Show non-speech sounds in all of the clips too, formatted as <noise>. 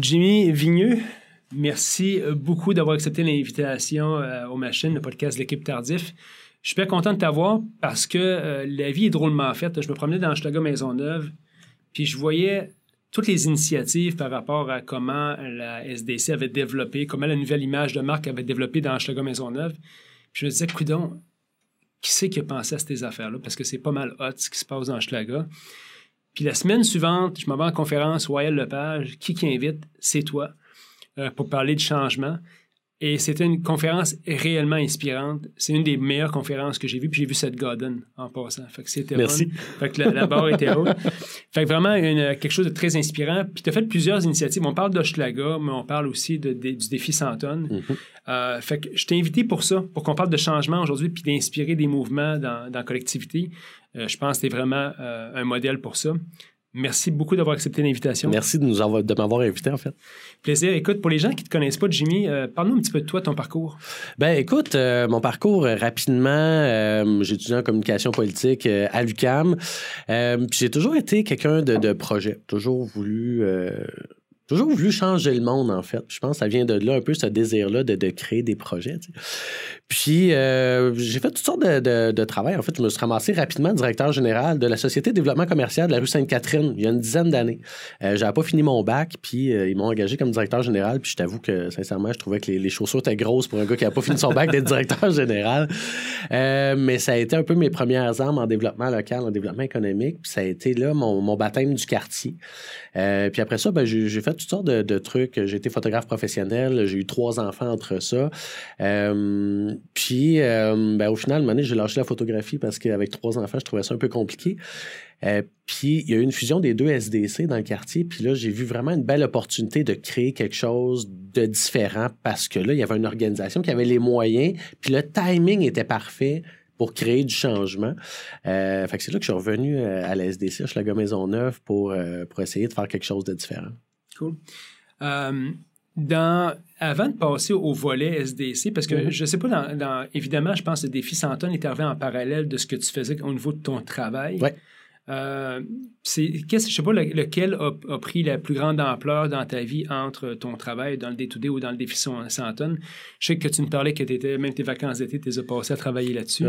Jimmy Vigneux, merci beaucoup d'avoir accepté l'invitation euh, aux machines, le podcast de l'équipe Tardif. Je suis bien content de t'avoir parce que euh, la vie est drôlement faite. Je me promenais dans Maison Maisonneuve, puis je voyais toutes les initiatives par rapport à comment la SDC avait développé, comment la nouvelle image de marque avait développé dans Maison Maisonneuve. Je me disais, coudon, qui c'est qui a pensé à ces affaires-là? Parce que c'est pas mal hot ce qui se passe dans Schlaga. Puis la semaine suivante, je m'en vais en conférence, Royal Lepage, qui qui invite? C'est toi, euh, pour parler de changement. Et c'était une conférence réellement inspirante. C'est une des meilleures conférences que j'ai vues. Puis j'ai vu cette Godden en passant. Fait que c'était Merci. Fait que la, barre était haute. <laughs> Fait que vraiment une, quelque chose de très inspirant. Puis tu as fait plusieurs initiatives. On parle d'Hochelaga, mais on parle aussi de, du défi 100 tonnes. Mm-hmm. Euh, fait que je t'ai invité pour ça, pour qu'on parle de changement aujourd'hui, puis d'inspirer des mouvements dans, dans la collectivité. Euh, je pense que tu es vraiment euh, un modèle pour ça. Merci beaucoup d'avoir accepté l'invitation. Merci de, nous avoir, de m'avoir invité, en fait. Plaisir. Écoute, pour les gens qui ne te connaissent pas, Jimmy, euh, parle-nous un petit peu de toi, ton parcours. Ben, écoute, mon parcours, rapidement, j'ai étudié en communication politique à l'UCAM. j'ai toujours été quelqu'un de, de, projet, toujours voulu toujours voulu changer le monde, en fait. Je pense que ça vient de là un peu ce désir-là de, de, créer des projets. Puis, euh, j'ai fait toutes sortes de, de, travail. En fait, je me suis ramassé rapidement directeur général de la Société de développement commercial de la rue Sainte-Catherine il y a une dizaine d'années. Euh, j'avais pas fini mon bac, puis euh, ils m'ont engagé comme directeur général. Puis, je t'avoue que, sincèrement, je trouvais que les, chaussures étaient grosses pour un gars qui n'a pas fini son bac d'être directeur général. Euh, mais ça a été un peu mes premières armes en développement local, en développement économique. Puis, ça a été là mon, mon baptême du quartier. Puis après ça, ben, j'ai fait toutes sortes de, trucs. J'ai été photographe professionnel, j'ai eu trois enfants entre ça. Euh, puis euh, ben, au final, j'ai lâché la photographie parce qu'avec trois enfants, je trouvais ça un peu compliqué. puis il y a eu une fusion des deux SDC dans le quartier. Puis là, j'ai vu vraiment une belle opportunité de créer quelque chose de différent parce que là, il y avait une organisation qui avait les moyens, puis le timing était parfait pour créer du changement. Euh, fait que c'est là que je suis revenu euh, à la SDC, je suis la Maisonneuve, pour, euh, pour essayer de faire quelque chose de différent. Cool. dans, avant de passer au volet SDC, parce que mm-hmm. je ne sais pas, dans, évidemment, je pense que le défi Santon est arrivé en parallèle de ce que tu faisais au niveau de ton travail. Ouais. Euh, c'est, qu'est-ce, je sais pas lequel a, pris la plus grande ampleur dans ta vie entre ton travail dans le D2D ou dans le défi 100 tonnes. Je sais que tu me parlais que étais, même tes vacances d'été, tu les as passées à travailler là-dessus.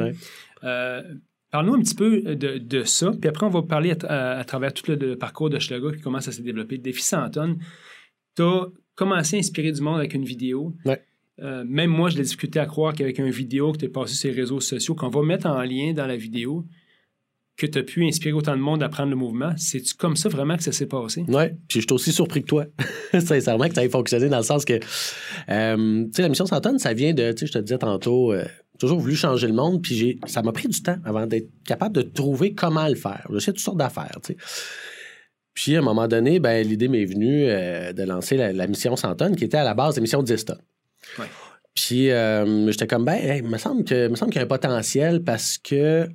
Euh, parle-nous un petit peu de, de, ça, puis après on va parler à, travers tout le, parcours de Schlager qui commence à se développer. Défi 100 tonnes, tu as commencé à inspirer du monde avec une vidéo. Euh, même moi, je l'ai difficulté à croire qu'avec une vidéo que tu es passé sur les réseaux sociaux, qu'on va mettre en lien dans la vidéo, que tu as pu inspirer autant de monde à prendre le mouvement. C'est-tu comme ça vraiment que ça s'est passé? Oui, puis je suis aussi surpris que toi, <laughs> sincèrement, que ça ait fonctionné dans le sens que, euh, tu sais, la mission Santonne, ça vient de, tu sais, je te disais tantôt, euh, toujours voulu changer le monde, puis j'ai, ça m'a pris du temps avant d'être capable de trouver comment le faire. J'ai toutes sortes d'affaires, tu sais. Puis à un moment donné, ben, l'idée m'est venue euh, de lancer la, mission Santonne, qui était à la base la mission 10 tonnes. Ouais. Puis j'étais comme, ben, il me semble que, me semble qu'il y a un potentiel parce que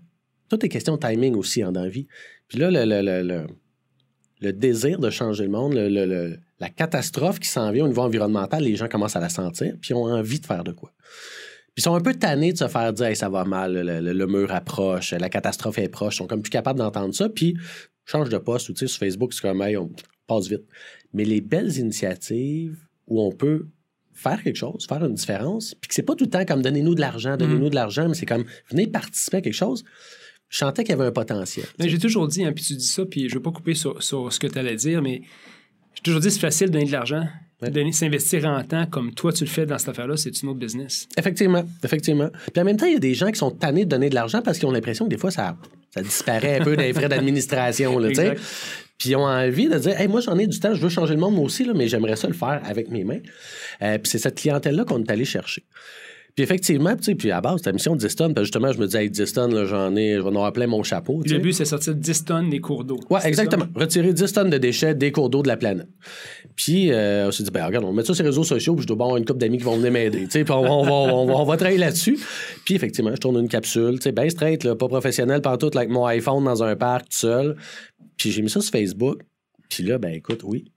tout est question de timing aussi en vie. Puis là, le, désir de changer le monde, la catastrophe qui s'en vient au niveau environnemental, les gens commencent à la sentir, puis ont envie de faire de quoi. Puis ils sont un peu tannés de se faire dire ça va mal, le, mur approche, la catastrophe est proche. Ils sont comme plus capables d'entendre ça. Puis change de poste ou sur Facebook, c'est comme hey, on passe vite. Mais les belles initiatives où on peut faire quelque chose, faire une différence, puis que c'est pas tout le temps comme donnez-nous de l'argent, donnez-nous mm. de l'argent, mais c'est comme venez participer à quelque chose je sentais qu'il y avait un potentiel. J'ai toujours dit, hein, puis tu dis ça, puis je ne veux pas couper sur, ce que tu allais dire, mais j'ai toujours dit c'est facile de donner de l'argent. Donner, s'investir en temps comme toi tu le fais dans cette affaire-là, c'est une autre business. Effectivement, effectivement. Puis en même temps, il y a des gens qui sont tannés de donner de l'argent parce qu'ils ont l'impression que des fois, ça, ça disparaît un peu des frais d'administration. Puis ils ont envie de dire hey, moi, j'en ai du temps, je veux changer le monde, moi aussi, là, mais j'aimerais ça le faire avec mes mains. Euh, puis c'est cette clientèle-là qu'on est allé chercher. Puis effectivement, tu sais, puis à base, c'était mission 10 tonnes. Puis justement, je me disais, hey, 10 tonnes, j'en ai, je vais en avoir plein mon chapeau. Le but, c'est sortir 10 tonnes des cours d'eau. Ouais, exactement. Retirer 10 tonnes de déchets des cours d'eau de la planète. Puis euh, on s'est dit, ben regarde, on va mettre ça sur les réseaux sociaux, puis je dois avoir une couple d'amis qui vont venir m'aider. Tu sais, puis on, on, va, on, va, on va travailler là-dessus. Puis effectivement, je tourne une capsule, tu sais, bien straight, là, pas professionnel, tout, avec mon iPhone dans un parc tout seul. Puis j'ai mis ça sur Facebook. Puis là, ben écoute, oui,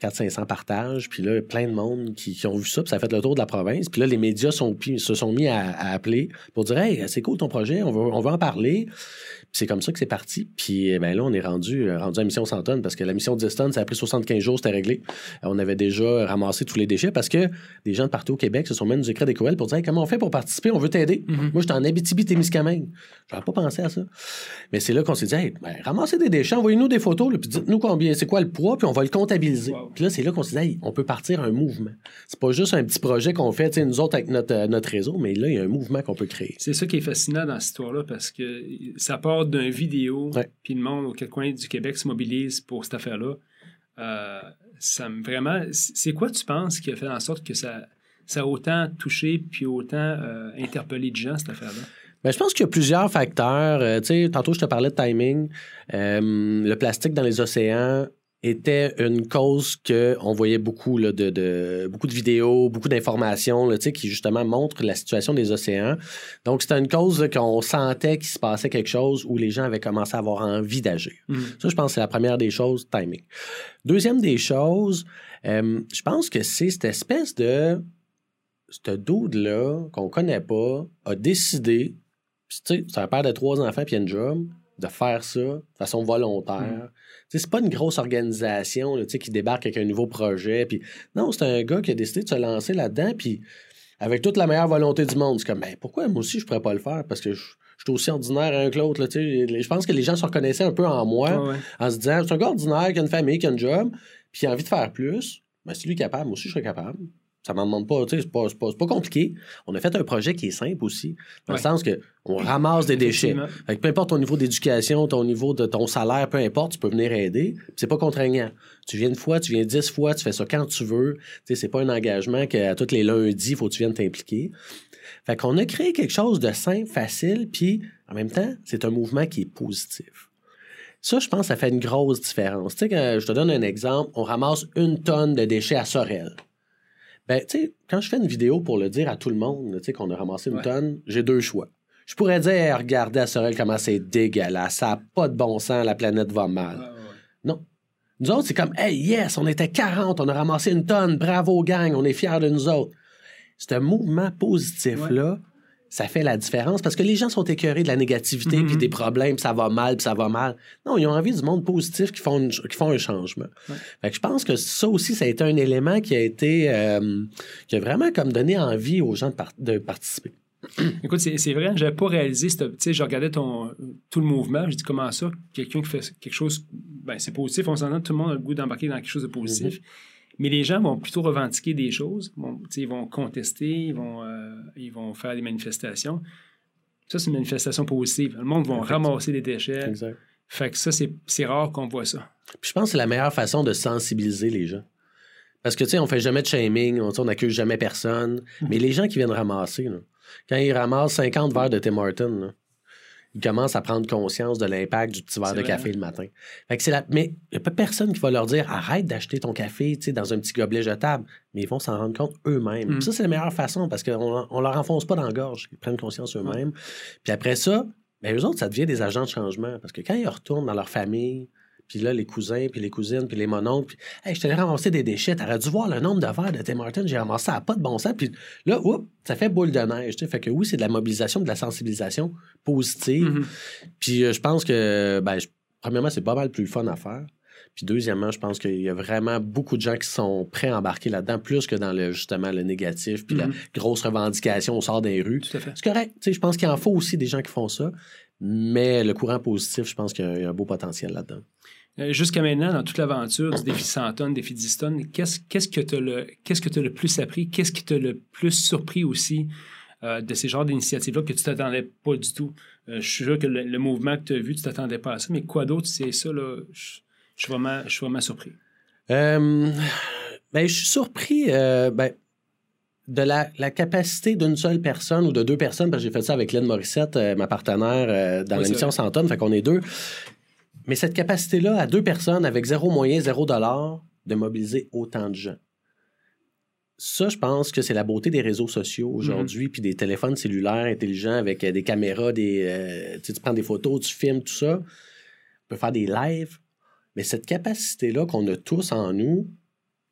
400-500 partages, puis là, plein de monde qui, ont vu ça, puis ça a fait le tour de la province. Puis là, les médias se sont mis à, appeler pour dire Hey, c'est cool ton projet, on veut, on veut en parler. C'est comme ça que c'est parti. Puis ben là, on est rendu, euh, rendu à mission 100 tonnes parce que la mission 10 tonnes, ça a pris 75 jours, c'était réglé. Euh, on avait déjà ramassé tous les déchets parce que des gens de partout au Québec se sont même nous écrire des courriels pour dire comment on fait pour participer, on veut t'aider. Mhm. Moi, j'étais en Abitibi-Témiscamingue. J'avais pas pensé à ça. Mais c'est là qu'on s'est dit, hey, ben, ramassez des déchets, envoyez-nous des photos, là, puis dites-nous combien, c'est quoi le poids, puis on va le comptabiliser. Wow. Puis là, c'est là qu'on s'est dit, hey, on peut partir un mouvement. C'est pas juste un petit projet qu'on fait, nous autres avec notre, euh, notre réseau, mais là, il y a un mouvement qu'on peut créer. C'est ça qui est fascinant dans cette histoire-là parce que ça part d'un vidéo, Ouais. puis le monde aux quatre coins du Québec se mobilise pour cette affaire-là. Euh, ça me vraiment. C'est quoi tu penses qui a fait en sorte que ça, ça a autant touché puis autant euh, interpellé de gens, cette affaire-là? Ben, je pense qu'il y a plusieurs facteurs. Euh, tantôt, je te parlais de timing. Le plastique dans les océans était une cause que on voyait beaucoup là, de, de- beaucoup de vidéos, beaucoup d'informations qui justement montrent la situation des océans. Donc c'était une cause qu'on sentait qu'il se passait quelque chose où les gens avaient commencé à avoir envie d'agir. Mhm. Ça, je pense que c'est la première des choses, timing. Deuxième des choses, euh, je pense que c'est cette espèce de. Ce dude-là, qu'on connaît pas, a décidé, puis tu sais, c'est un père de trois enfants puis une job, de faire ça de façon volontaire. Sais, C'est pas une grosse organisation là, qui débarque avec un nouveau projet. Puis non, c'est un gars qui a décidé de se lancer là-dedans, puis avec toute la meilleure volonté du monde. C'est comme, ben, pourquoi moi aussi je pourrais pas le faire? Parce que je, je suis aussi ordinaire un que l'autre. Je pense que les gens se reconnaissaient un peu en moi ouais. en se disant c'est un gars ordinaire qui a une famille, qui a un job, puis qui a envie de faire plus. Ben, si lui est capable, moi aussi je serais capable. Ça m'en demande pas, tu sais, c'est pas, compliqué. On a fait un projet qui est simple aussi, dans Ouais. le sens que on ramasse des déchets. Fait que peu importe ton niveau d'éducation, ton niveau de ton salaire, peu importe, tu peux venir aider. C'est pas contraignant. Tu viens une fois, tu viens dix fois, tu fais ça quand tu veux. Tu sais, c'est pas un engagement qu'à tous les lundis, il faut que tu viennes t'impliquer. Fait qu'on a créé quelque chose de simple, facile, puis en même temps, c'est un mouvement qui est positif. Ça, je pense, ça fait une grosse différence. Tu sais, quand je te donne un exemple, on ramasse une tonne de déchets à Sorel. Ben, tu sais, quand je fais une vidéo pour le dire à tout le monde, tu sais, qu'on a ramassé une Ouais. tonne, j'ai deux choix. Je pourrais dire, regardez à Sorel comment c'est dégueulasse, ça n'a pas de bon sens, la planète va mal. Ouais, ouais, ouais. Non. Nous autres, c'est comme, hey, yes, on était 40, on a ramassé une tonne, bravo, gang, on est fiers de nous autres. Ce mouvement positif-là, ça fait la différence parce que les gens sont écœurés de la négativité Mhm. puis des problèmes, puis ça va mal, puis ça va mal. Non, ils ont envie du monde positif qui font, une- qui font un changement. Ouais. Fait que je pense que ça aussi, ça a été un élément qui a été, euh, qui a vraiment comme donné envie aux gens de, par- de participer. <clears throat> Écoute, c'est vrai, j'avais pas réalisé, tu sais, je regardais ton, tout le mouvement, je dis comment ça, quelqu'un qui fait quelque chose, ben c'est positif, on s'entend, tout le monde a le goût d'embarquer dans quelque chose de positif, mais les gens vont plutôt revendiquer des choses, vont, ils vont contester, ils vont, euh, ils vont faire des manifestations. Ça, c'est une manifestation positive. Le monde va ramasser des déchets. Exact. Fait que ça, c'est rare qu'on voit ça. Puis je pense que c'est la meilleure façon de sensibiliser les gens. Parce que, tu sais, on fait jamais de shaming, on, n'accuse jamais personne. Mais les gens qui viennent ramasser, là, quand ils ramassent 50 verres de Tim Hortons, ils commencent à prendre conscience de l'impact du petit verre de vrai, café le matin. Fait que c'est la... Mais il n'y a pas personne qui va leur dire arrête d'acheter ton café dans un petit gobelet jetable. Mais ils vont s'en rendre compte eux-mêmes. Mm. Ça, c'est la meilleure façon parce qu'on on leur enfonce pas dans la gorge. Ils prennent conscience eux-mêmes. Puis après ça, ben, eux autres, ça devient des agents de changement. Parce que quand ils retournent dans leur famille, puis là, les cousins, puis les cousines, puis les mononcles, puis hey, je t'allais ramasser des déchets, t'aurais dû voir le nombre de verres de Tim Hortons, j'ai ramassé ça, a pas de bon sens. Puis là, oups, ça fait boule de neige. tu sais. Fait que oui, c'est de la mobilisation, de la sensibilisation positive. Mhm. Puis euh, je pense que, ben, je- premièrement, c'est pas mal plus fun à faire. Puis deuxièmement, je pense qu'il y a vraiment beaucoup de gens qui sont prêts à embarquer là-dedans, plus que dans le justement le négatif, puis la grosse revendication au sort des rues. Tout à fait. C'est correct. Je pense qu'il en faut aussi des gens qui font ça. Mais le courant positif, je pense qu'il y a un beau potentiel là-dedans. Euh, Jusqu'à maintenant, dans toute l'aventure du défi 100 tonnes, défi 10 tonnes, qu'est-ce que tu as, que le plus appris? Qu'est-ce qui t'a le plus surpris aussi euh, de ces genres d'initiatives-là que tu t'attendais pas du tout? Euh, je suis sûr que le, le mouvement que tu as vu, tu t'attendais pas à ça, mais quoi d'autre, c'est ça, là? Je je suis vraiment, je suis vraiment surpris. Ben, je suis surpris ben, de la, la capacité d'une seule personne ou de deux personnes, parce que j'ai fait ça avec Lynn Morissette, euh, ma partenaire euh, dans Oui, l'émission vrai. 100 tonnes, fait qu'on est deux. Mais cette capacité-là, à deux personnes, avec zéro moyen, zéro dollar, de mobiliser autant de gens. Ça, je pense que c'est la beauté des réseaux sociaux aujourd'hui, puis des téléphones cellulaires intelligents avec euh, des caméras, des, euh, tu prends des photos, tu filmes, tout ça. On peut faire des lives. Mais cette capacité-là qu'on a tous en nous,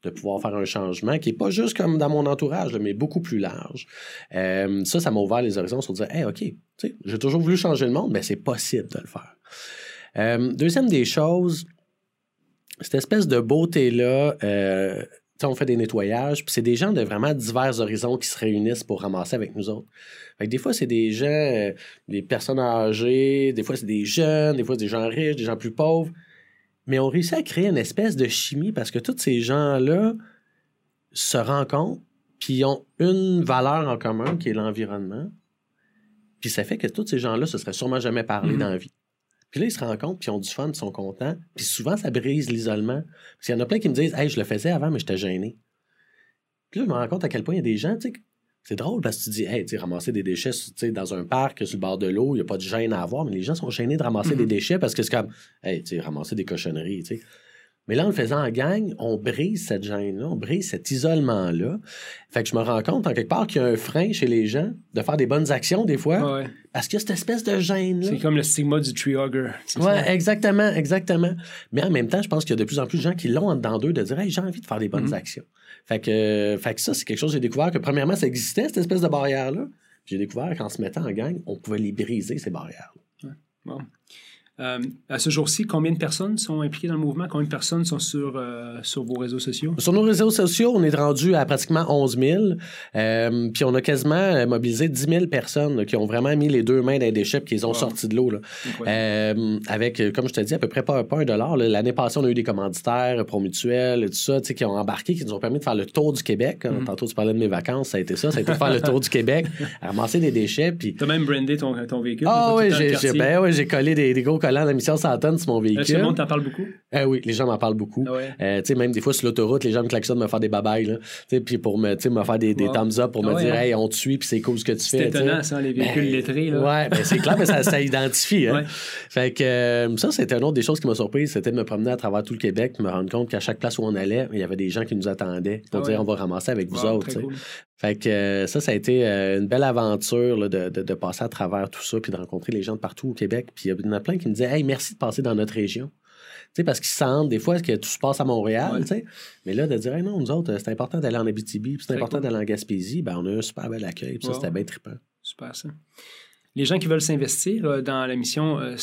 de pouvoir faire un changement qui n'est pas juste comme dans mon entourage, là, mais beaucoup plus large. Euh, ça, ça m'a ouvert les horizons sur dire, hey, OK, j'ai toujours voulu changer le monde, mais c'est possible de le faire. Euh, deuxième des choses, cette espèce de beauté-là, euh, on fait des nettoyages, puis c'est des gens de vraiment divers horizons qui se réunissent pour ramasser avec nous autres. Fait des fois, c'est des gens, euh, des personnes âgées, des fois, c'est des jeunes, des fois, c'est des gens riches, des gens plus pauvres. Mais on réussit à créer une espèce de chimie parce que tous ces gens-là se rencontrent, puis ont une valeur en commun qui est l'environnement. Puis ça fait que tous ces gens-là se seraient sûrement jamais parlé mm-hmm. dans la vie. Puis là, ils se rencontrent, puis ils ont du fun, ils sont contents. Puis souvent, ça brise l'isolement. Parce qu'il y en a plein qui me disent Hey, je le faisais avant, mais j'étais gêné. Puis là, je me rends compte à quel point il y a des gens, tu sais, c'est drôle parce que tu dis, hey, tu ramasser des déchets dans un parc sur le bord de l'eau, il n'y a pas de gêne à avoir, mais les gens sont gênés de ramasser des mm-hmm. déchets parce que c'est comme, hey, tu ramasser des cochonneries, tu sais. Mais là, en le faisant en gang, on brise cette gêne-là, on brise cet isolement-là. Fait que je me rends compte, en quelque part, qu'il y a un frein chez les gens de faire des bonnes actions, des fois, parce qu'il y a cette espèce de gêne-là. C'est comme le stigma du tree hugger. Oui, exactement, exactement. Mais en même temps, je pense qu'il y a de plus en plus de gens qui l'ont en dedans d'eux de dire, hey, j'ai envie de faire des bonnes mm-hmm. actions. Fait que, fait que ça, c'est quelque chose que j'ai découvert que, premièrement, ça existait, cette espèce de barrière-là. J'ai découvert qu'en se mettant en gang, on pouvait les briser, ces barrières-là. Bon. Euh, à ce jour-ci, combien de personnes sont impliquées dans le mouvement? Combien de personnes sont sur, euh, sur vos réseaux sociaux? Sur nos réseaux sociaux, on est rendu à pratiquement 11 000. Euh, puis on a quasiment mobilisé 10 000 personnes qui ont vraiment mis les deux mains dans les déchets et qui les ont sortis de l'eau. avec, comme je te dis, à peu près pas, un dollar. L'année passée, on a eu des commanditaires, Promutuel, tout ça, qui ont embarqué, qui nous ont permis de faire le tour du Québec. Mm-hmm. Tantôt, tu parlais de mes vacances, ça a été ça. Ça a été de faire le tour du Québec, <laughs> ramasser des déchets. Puis... Tu as même brandé ton, ton véhicule. Ah oui, j'ai ben, collé des, des gros la mission Santane sur mon véhicule. Est-ce que le monde t'en parle beaucoup? Euh, oui, les gens m'en parlent beaucoup. Ah euh, tu sais, même des fois sur l'autoroute, les gens me klaxonnent me faire des babayes, puis pour me, me faire des, des thumbs up, pour me ah dire, hein? hey, on te suit, puis c'est cool ce que tu fais. C'est étonnant, ça, les véhicules ben, lettrés. Là. Ouais, ben, c'est clair, mais ça, ça identifie. Hein? Fait que euh, ça, c'était une autre des choses qui m'a surprise, c'était de me promener à travers tout le Québec, me rendre compte qu'à chaque place où on allait, il y avait des gens qui nous attendaient pour ah dire, on va ramasser avec vous autres. Fait que ça, ça a été une belle aventure de, de, de, passer à travers tout ça, puis de rencontrer les gens de partout au Québec. Puis il y en a plein qui me disaient Hey, merci de passer dans notre région parce qu'ils sentent des fois que tout se passe à Montréal, mais là, de dire, non, nous autres, c'est important d'aller en Abitibi, c'est important d'aller en Gaspésie, ben, on a un super bel accueil, ça, c'était bien trippant. Super, ça. Les gens qui veulent s'investir dans la mission euh,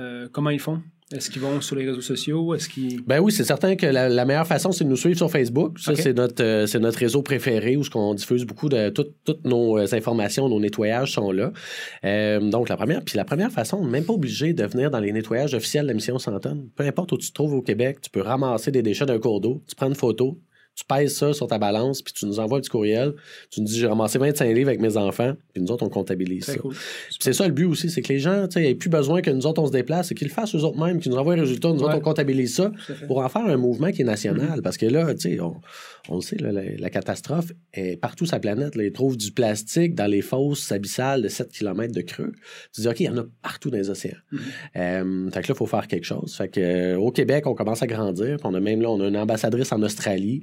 euh, comment ils font? Est-ce qu'ils vont sur les réseaux sociaux? Est-ce qu'ils... Ben oui, c'est certain que la, meilleure façon, c'est de nous suivre sur Facebook. Ça, c'est notre, euh, c'est notre réseau préféré où on diffuse beaucoup de toutes nos euh, informations, nos nettoyages sont là. Euh, donc, la première, puis la première façon, même pas obligé de venir dans les nettoyages officiels de la mission Santon. Peu importe où tu te trouves au Québec, tu peux ramasser des déchets d'un cours d'eau, tu prends une photo, tu pèses ça sur ta balance, puis tu nous envoies un petit courriel. Tu nous dis, j'ai ramassé 25 livres avec mes enfants, puis nous autres, on comptabilise ça. C'est ça le but aussi, c'est que les gens, tu sais, plus besoin que nous autres, on se déplace, c'est qu'ils le fassent eux autres mêmes, qu'ils nous envoient les résultats, nous autres, on comptabilise ça pour en faire un mouvement qui est national. Mm-hmm. Parce que là, tu sais, on, on le sait, la, catastrophe est partout sur la planète. Là. Ils trouvent du plastique dans les fosses abyssales de 7 km de creux. Tu dis, OK, il y en a partout dans les océans. Mm-hmm. Euh, fait que là, il faut faire quelque chose. Fait que, euh, au Québec, on commence à grandir. On a même là, on a une ambassadrice en Australie.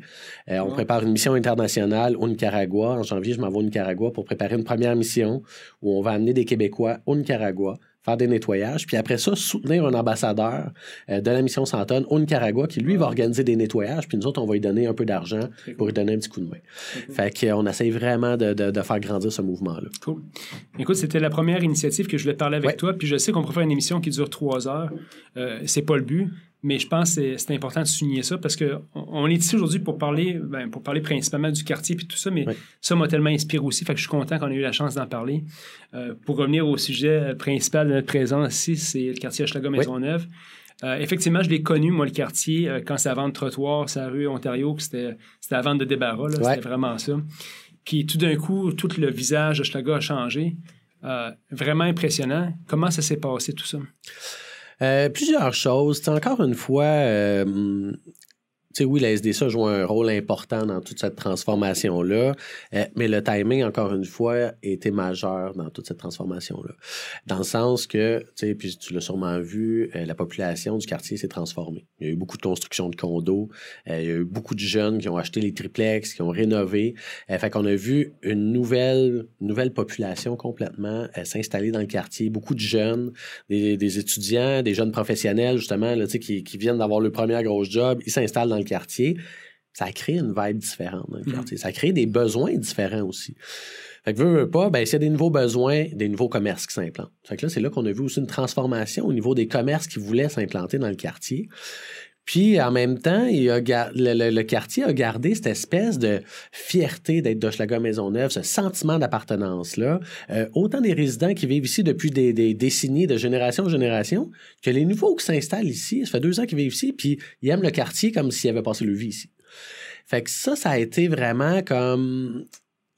Euh, on prépare une mission internationale au Nicaragua. En janvier, je m'en vais au Nicaragua pour préparer une première mission où on va amener des Québécois au Nicaragua faire des nettoyages, puis après ça, soutenir un ambassadeur euh, de la mission Santon au Nicaragua qui, lui, va organiser des nettoyages, puis nous autres, on va lui donner un peu d'argent pour lui donner un petit coup de main. Fait qu'on essaye vraiment de, de, faire grandir ce mouvement-là. Cool. Écoute, c'était la première initiative que je voulais parler avec toi, puis je sais qu'on pourrait faire une émission qui dure trois heures. Euh, c'est pas le but. Mais je pense que c'est important de souligner ça parce qu'on on est ici aujourd'hui pour parler, ben, pour parler principalement du quartier et tout ça, mais ça m'a tellement inspiré aussi. Fait que je suis content qu'on ait eu la chance d'en parler. Euh, pour revenir au sujet principal de notre présence ici, c'est le quartier Hochelaga-Maisonneuve. Euh, effectivement, je l'ai connu, moi, le quartier, euh, quand c'est à vente de trottoir, c'est à rue Ontario, c'était la vente de débarras, c'était vraiment ça. Puis tout d'un coup, tout le visage de a changé. vraiment impressionnant. Comment ça s'est passé, tout ça? Euh, plusieurs choses. encore une fois, euh, sais, oui, la SDSA joue un rôle important dans toute cette transformation-là, euh, mais le timing, encore une fois, était majeur dans toute cette transformation-là. Dans le sens que, tu sais, puis tu l'as sûrement vu, euh, la population du quartier s'est transformée. Il y a eu beaucoup de construction de condos, euh, il y a eu beaucoup de jeunes qui ont acheté les triplex, qui ont rénové. fait qu'on a vu une nouvelle, nouvelle population complètement s'installer dans le quartier. Beaucoup de jeunes, des, des étudiants, des jeunes professionnels, justement, là, qui, qui viennent d'avoir le premier gros job, ils s'installent dans le quartier. ça a créé une vibe différente dans le quartier. Ça a créé des besoins différents aussi. Fait que veut, veut pas, ben, s'il y a des nouveaux besoins, des nouveaux commerces qui s'implantent. Fait que là, c'est là qu'on a vu aussi une transformation au niveau des commerces qui voulaient s'implanter dans le quartier. Puis en même temps, le, quartier a gardé cette espèce de fierté d'être d'Hochelaga Maisonneuve, ce sentiment d'appartenance-là. Euh, autant des résidents qui vivent ici depuis des, décennies, de génération en génération, que les nouveaux qui s'installent ici. Ça fait deux ans qu'ils vivent ici, puis ils aiment le quartier comme s'ils avaient passé leur vie ici. Fait que ça, ça a été vraiment comme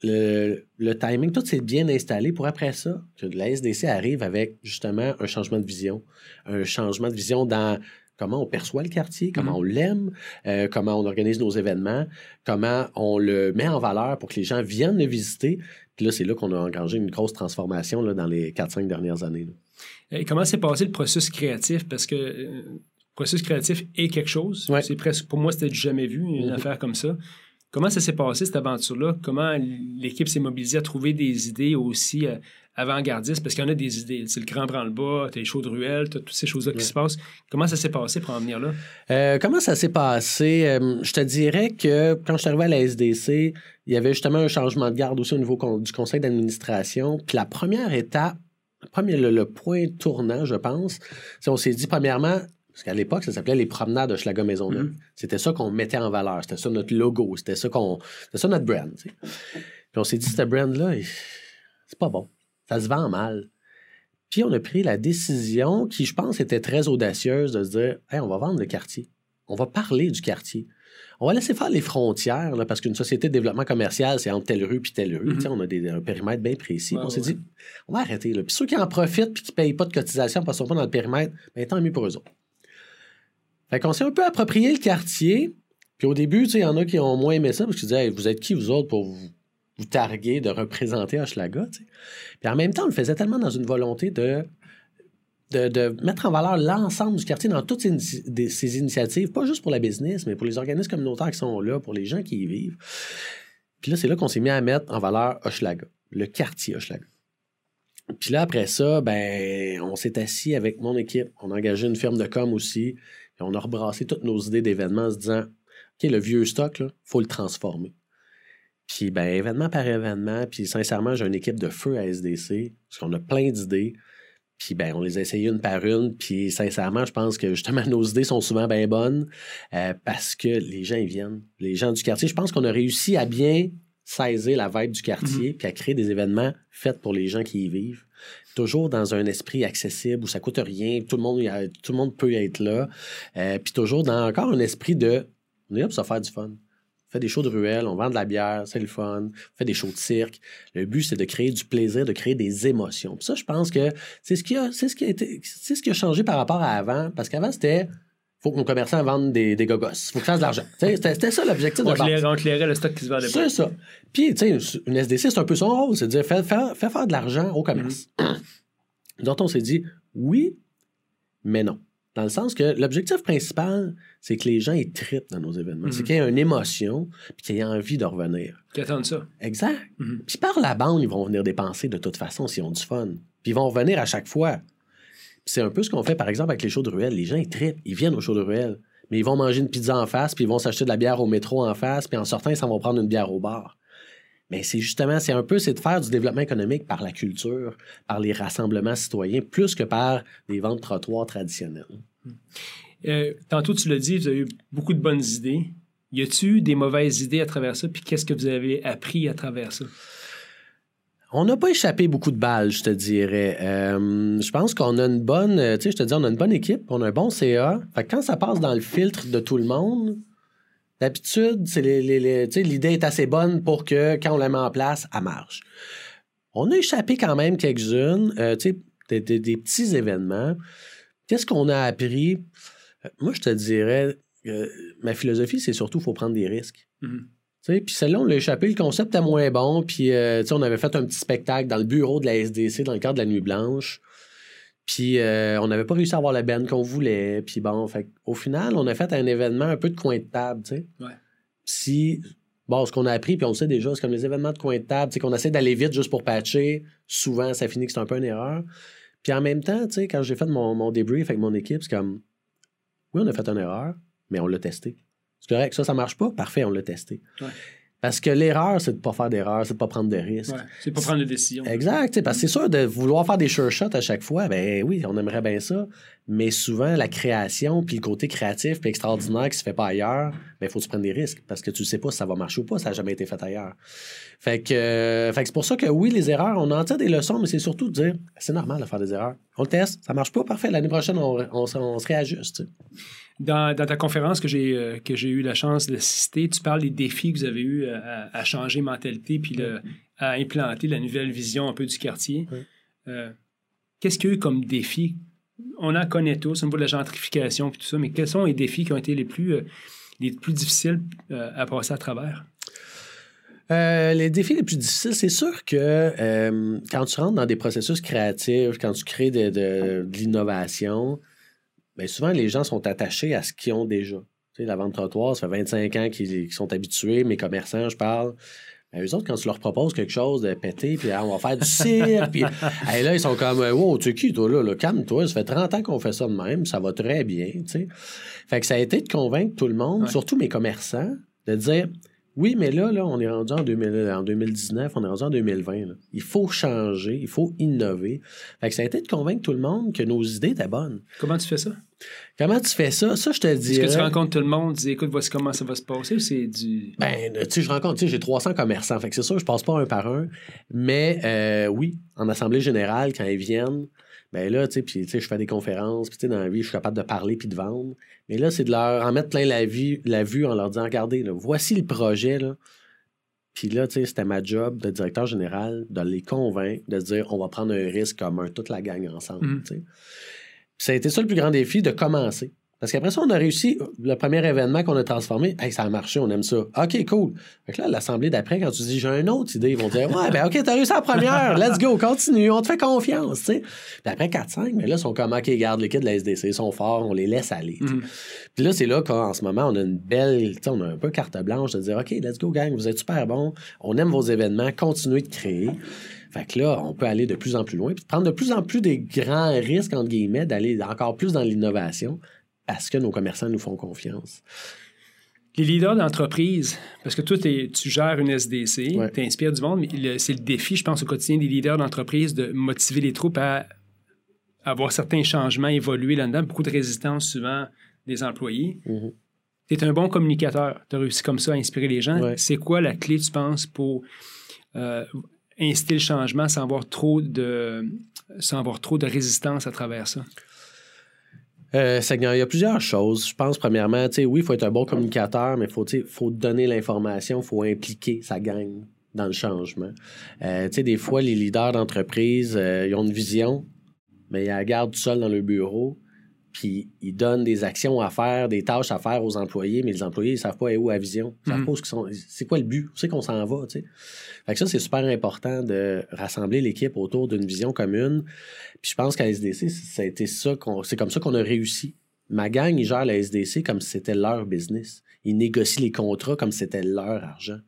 le, timing, tout s'est bien installé pour après ça, que la SDC arrive avec justement un changement de vision, un changement de vision dans comment on perçoit le quartier, comment mm-hmm. on l'aime, euh, comment on organise nos événements, comment on le met en valeur pour que les gens viennent le visiter. Puis là, c'est là qu'on a engagé une grosse transformation là, dans les 4-5 dernières années. Et comment s'est passé le processus créatif? Parce que euh, le processus créatif est quelque chose. C'est presque, pour moi, c'était jamais vu, une mm-hmm. affaire comme ça. Comment ça s'est passé, cette aventure-là? Comment l'équipe s'est mobilisée à trouver des idées aussi euh, avant-gardistes? Parce qu'il y en a des idées. C'est le grand branle-bas, t'as les shows de ruelle, t'as toutes ces choses-là qui se passent. Comment ça s'est passé pour en venir là? Euh, comment ça s'est passé? Euh, je te dirais que quand je suis arrivé à la SDC, il y avait justement un changement de garde aussi au niveau du conseil d'administration. Puis la première étape, le, le, point tournant, je pense, c'est on s'est dit, premièrement, parce qu'à l'époque, ça s'appelait les promenades de Schlager Maisonneuve. Mm. C'était ça qu'on mettait en valeur. C'était ça notre logo. C'était ça qu'on. C'était ça notre brand. Puis on s'est dit, ce brand-là, c'est pas bon. Ça se vend mal. Puis on a pris la décision qui, je pense, était très audacieuse de se dire hey, on va vendre le quartier. On va parler du quartier. On va laisser faire les frontières, là, parce qu'une société de développement commercial, c'est entre telle rue puis telle rue. Mm-hmm. On a des, un périmètre bien précis. on s'est dit, on va arrêter. Là. Puis ceux qui en profitent puis qui ne payent pas de cotisation parce qu'ils ne sont pas dans le périmètre, ben, tant mieux pour eux autres. Fait qu'on s'est un peu approprié le quartier. Puis au début, il y en a qui ont moins aimé ça parce qu'ils disaient Vous êtes qui, vous autres, pour vous, targuer de représenter Hochelaga Puis en même temps, on le faisait tellement dans une volonté de, de, mettre en valeur l'ensemble du quartier dans toutes ces, initiatives, pas juste pour la business, mais pour les organismes communautaires qui sont là, pour les gens qui y vivent. Puis là, c'est là qu'on s'est mis à mettre en valeur Hochelaga, le quartier Hochelaga. Puis là, après ça, ben, on s'est assis avec mon équipe. On a engagé une firme de com aussi on a rebrassé toutes nos idées d'événements en se disant OK, le vieux stock, il faut le transformer. Puis, ben, événement par événement, puis sincèrement, j'ai une équipe de feu à SDC, parce qu'on a plein d'idées. Puis, ben, on les a essayées une par une. Puis, sincèrement, je pense que justement, nos idées sont souvent bien bonnes euh, parce que les gens, ils viennent. Les gens du quartier, je pense qu'on a réussi à bien saisir la vibe du quartier, mm-hmm. puis à créer des événements faits pour les gens qui y vivent toujours dans un esprit accessible où ça coûte rien, tout le monde, tout le monde peut être là. Euh, puis toujours dans encore un esprit de on est là pour se faire du fun. On fait des shows de ruelle, on vend de la bière, c'est le fun, on fait des shows de cirque. Le but, c'est de créer du plaisir, de créer des émotions. Puis ça, je pense que c'est ce qui a, c'est ce qui a été, c'est ce qui a changé par rapport à avant. Parce qu'avant, c'était faut que nos commerçants vendent des, des gogos. faut qu'ils fassent de l'argent. C'était ça l'objectif de base. On clairait le stock qui se vendait C'est ça. Puis, tu sais, une SDC, c'est un peu son rôle. C'est de dire, fais, faire de l'argent au commerce. Mm-hmm. Donc, on s'est dit, oui, mais non. Dans le sens que l'objectif principal, c'est que les gens ils trippent dans nos événements. C'est mm-hmm. qu'il y ait une émotion puis qu'ils aient envie de revenir. Qu'ils attendent ça. Exact. Mm-hmm. Puis par la bande, ils vont venir dépenser de toute façon s'ils ont du fun. Puis ils vont revenir à chaque fois. C'est un peu ce qu'on fait, par exemple, avec les shows de ruelle. Les gens, ils trippent, ils viennent aux shows de ruelle. Mais ils vont manger une pizza en face, puis ils vont s'acheter de la bière au métro en face, puis en sortant, ils s'en vont prendre une bière au bar. Mais c'est justement, c'est un peu, c'est de faire du développement économique par la culture, par les rassemblements citoyens, plus que par des ventes trottoirs traditionnelles. Euh, tantôt, tu l'as dit, vous avez eu beaucoup de bonnes idées. Y a-t-il des mauvaises idées à travers ça? Puis qu'est-ce que vous avez appris à travers ça? On n'a pas échappé beaucoup de balles, je te dirais. Euh, je pense qu'on a une bonne, euh, tu sais, je te dis, on a une bonne équipe, on a un bon CA. Fait que quand ça passe dans le filtre de tout le monde, d'habitude, l'idée est assez bonne pour que quand on la met en place, elle marche. On a échappé quand même quelques-unes, des, petits événements. Qu'est-ce qu'on a appris? Moi, je te dirais, ma philosophie, c'est surtout qu'il faut prendre des risques. Mm-hmm. Puis celle-là, on l'a échappé, le concept était moins bon. Puis euh, on avait fait un petit spectacle dans le bureau de la SDC dans le cadre de la Nuit Blanche. Puis euh, on n'avait pas réussi à avoir la band qu'on voulait. Puis bon, fait, au final, on a fait un événement un peu de coin de table. Ouais. Si, bon, ce qu'on a appris, puis on le sait déjà, c'est comme les événements de coin de table, c'est qu'on essaie d'aller vite juste pour patcher. Souvent, ça finit que c'est un peu une erreur. Puis en même temps, tu quand j'ai fait mon, mon débrief avec mon équipe, c'est comme, oui, on a fait une erreur, mais on l'a testé. C'est correct, ça, ça marche pas? Parfait, on l'a testé. Parce que l'erreur, c'est de pas faire d'erreur, c'est de pas prendre de risques. Ouais, c'est pas prendre de décision. Exact, parce que c'est sûr de vouloir faire des sure shots à chaque fois, ben oui, on aimerait bien ça, mais souvent la création puis le côté créatif puis extraordinaire qui se fait pas ailleurs, ben il faut que tu prennes des risques? Parce que tu sais pas si ça va marcher ou pas, ça n'a jamais été fait ailleurs. Fait que, euh, fait que c'est pour ça que oui, les erreurs, on en tire des leçons, mais c'est surtout de dire c'est normal de faire des erreurs. On le teste, ça marche pas, parfait, l'année prochaine on, on, se- on se réajuste. Dans, dans ta conférence que j'ai euh, que j'ai eu la chance d'assister, tu parles des défis que vous avez eu à, à changer mentalité puis le- à implanter la nouvelle vision un peu du quartier. Oui. Euh, Qu'est-ce qu'il y a eu comme défis? On en connaît tous au niveau de la gentrification et tout ça, mais quels sont les défis qui ont été les plus, euh, les plus difficiles à passer à travers? Euh, les défis les plus difficiles, c'est sûr que euh, quand tu rentres dans des processus créatifs, quand tu crées de, de- de l'innovation, bien souvent les gens sont attachés à ce qu'ils ont déjà. Tu sais, la vente trottoir, ça fait 25 ans qu'ils sont habitués, mes commerçants, je parle. Ben, eux autres, quand tu leur proposes quelque chose de péter, puis ah, on va faire du cirque, puis <laughs> hey, là, ils sont comme, wow, tu es qui, toi, là, là? calme-toi, ça fait 30 ans qu'on fait ça de même, ça va très bien, tu sais. Fait que ça a été de convaincre tout le monde, Ouais. surtout mes commerçants, de dire, oui, mais là, là, on est rendu en, 2000 en 2019, on est rendu en 2020. là. Il faut changer, il faut innover. Fait que ça a été de convaincre tout le monde que nos idées étaient bonnes. Comment tu fais ça? Comment tu fais ça? Ça, je te dis. Est-ce que tu rencontres tout le monde, dis écoute, voici comment ça va se passer ou c'est du. Ben, tu sais, je rencontre, tu sais, j'ai 300 commerçants. Fait que c'est sûr, je passe pas un par un. Mais euh, oui, en assemblée générale, quand ils viennent, ben là, tu sais, puis je fais des conférences, puis tu sais, dans la vie, je suis capable de parler puis de vendre. Mais là, c'est de leur en mettre plein la, vie, la vue en leur disant, regardez, là, voici le projet, là. Puis là, tu sais, c'était ma job de directeur général de les convaincre, de se dire, on va prendre un risque commun, toute la gang ensemble, tu sais. Puis ça a été ça le plus grand défi, de commencer. Parce qu'après ça, on a réussi, le premier événement qu'on a transformé, hey, ça a marché, on aime ça. OK, cool. Fait que là, l'assemblée d'après, quand tu dis j'ai une autre idée, ils vont dire Ouais, ben OK, t'as réussi la première, let's go, continue, on te fait confiance, tu sais. Puis après 4-5, mais là, ils sont comme OK, garde le kit de la SDC, ils sont forts, on les laisse aller. Mhm. Puis là, c'est là qu'en ce moment, on a une belle, on a un peu carte blanche de dire OK, let's go, gang, vous êtes super bons, on aime vos événements, continuez de créer. Fait que là, on peut aller de plus en plus loin, puis prendre de plus en plus des grands risques, entre guillemets, d'aller encore plus dans l'innovation parce que nos commerçants nous font confiance. Les leaders d'entreprise, parce que toi, tu gères une SDC, Ouais. tu inspires du monde, mais c'est le défi, je pense, au quotidien des leaders d'entreprise de motiver les troupes à avoir certains changements, évoluer là-dedans, beaucoup de résistance souvent des employés. Mhm. Tu es un bon communicateur, tu as réussi comme ça à inspirer les gens. Ouais. C'est quoi la clé, tu penses, pour euh, inciter le changement sans avoir trop de sans avoir trop de résistance à travers ça? Euh, il y a plusieurs choses. Je pense, premièrement, oui, il faut être un bon communicateur, mais il faut, donner l'information, il faut impliquer sa gang dans le changement. Euh, des fois, les leaders d'entreprise, euh, ils ont une vision, mais ils la gardent seuls dans le bureau, puis ils donnent des actions à faire, des tâches à faire aux employés, mais les employés, ils savent pas où la vision. Ils savent Mhm. pas sont- c'est quoi le but, où c'est qu'on s'en va, tu sais? Fait que ça, c'est super important de rassembler l'équipe autour d'une vision commune. Puis je pense qu'à SDC, ça a été ça qu'on, c'est comme ça qu'on a réussi. Ma gang, ils gèrent la SDC comme si c'était leur business. Ils négocient les contrats comme si c'était leur argent.